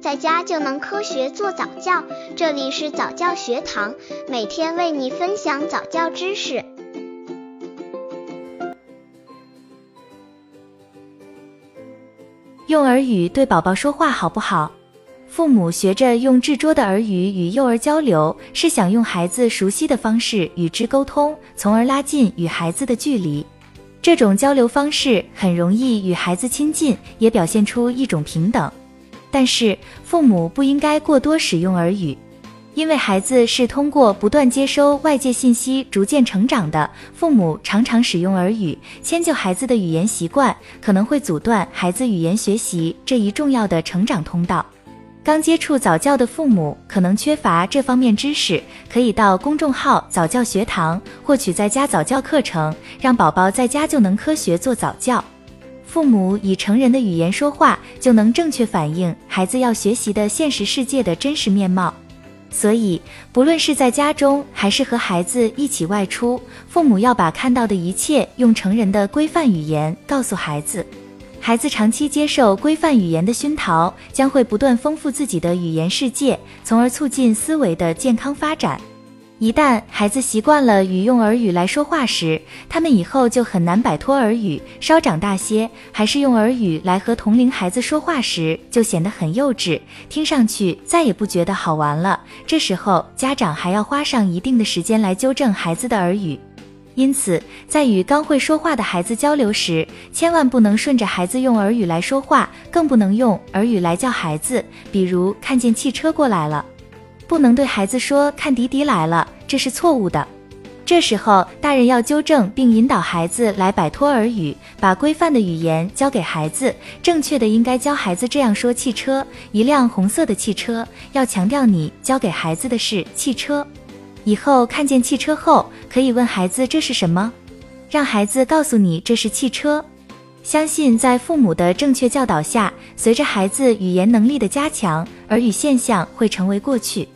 在家就能科学做早教。这里是早教学堂，每天为你分享早教知识。用耳语对宝宝说话好不好？父母学着用智拙的耳语与幼儿交流，是想用孩子熟悉的方式与之沟通，从而拉近与孩子的距离。这种交流方式很容易与孩子亲近，也表现出一种平等。但是，父母不应该过多使用耳语，因为孩子是通过不断接收外界信息逐渐成长的。父母常常使用耳语迁就孩子的语言习惯，可能会阻断孩子语言学习这一重要的成长通道。刚接触早教的父母可能缺乏这方面知识，可以到公众号早教学堂获取在家早教课程，让宝宝在家就能科学做早教。父母以成人的语言说话，就能正确反映孩子要学习的现实世界的真实面貌。所以，不论是在家中还是和孩子一起外出，父母要把看到的一切用成人的规范语言告诉孩子。孩子长期接受规范语言的熏陶，将会不断丰富自己的语言世界，从而促进思维的健康发展。一旦孩子习惯了与用耳语来说话时，他们以后就很难摆脱耳语。稍长大些，还是用耳语来和同龄孩子说话时，就显得很幼稚，听上去再也不觉得好玩了。这时候，家长还要花上一定的时间来纠正孩子的耳语。因此，在与刚会说话的孩子交流时，千万不能顺着孩子用耳语来说话，更不能用耳语来叫孩子。比如，看见汽车过来了，不能对孩子说“看迪迪来了”，这是错误的。这时候，大人要纠正并引导孩子来摆脱耳语，把规范的语言交给孩子。正确的应该教孩子这样说：“汽车，一辆红色的汽车。”要强调你教给孩子的是汽车。以后看见汽车后，可以问孩子这是什么，让孩子告诉你这是汽车。相信在父母的正确教导下，随着孩子语言能力的加强，耳语现象会成为过去。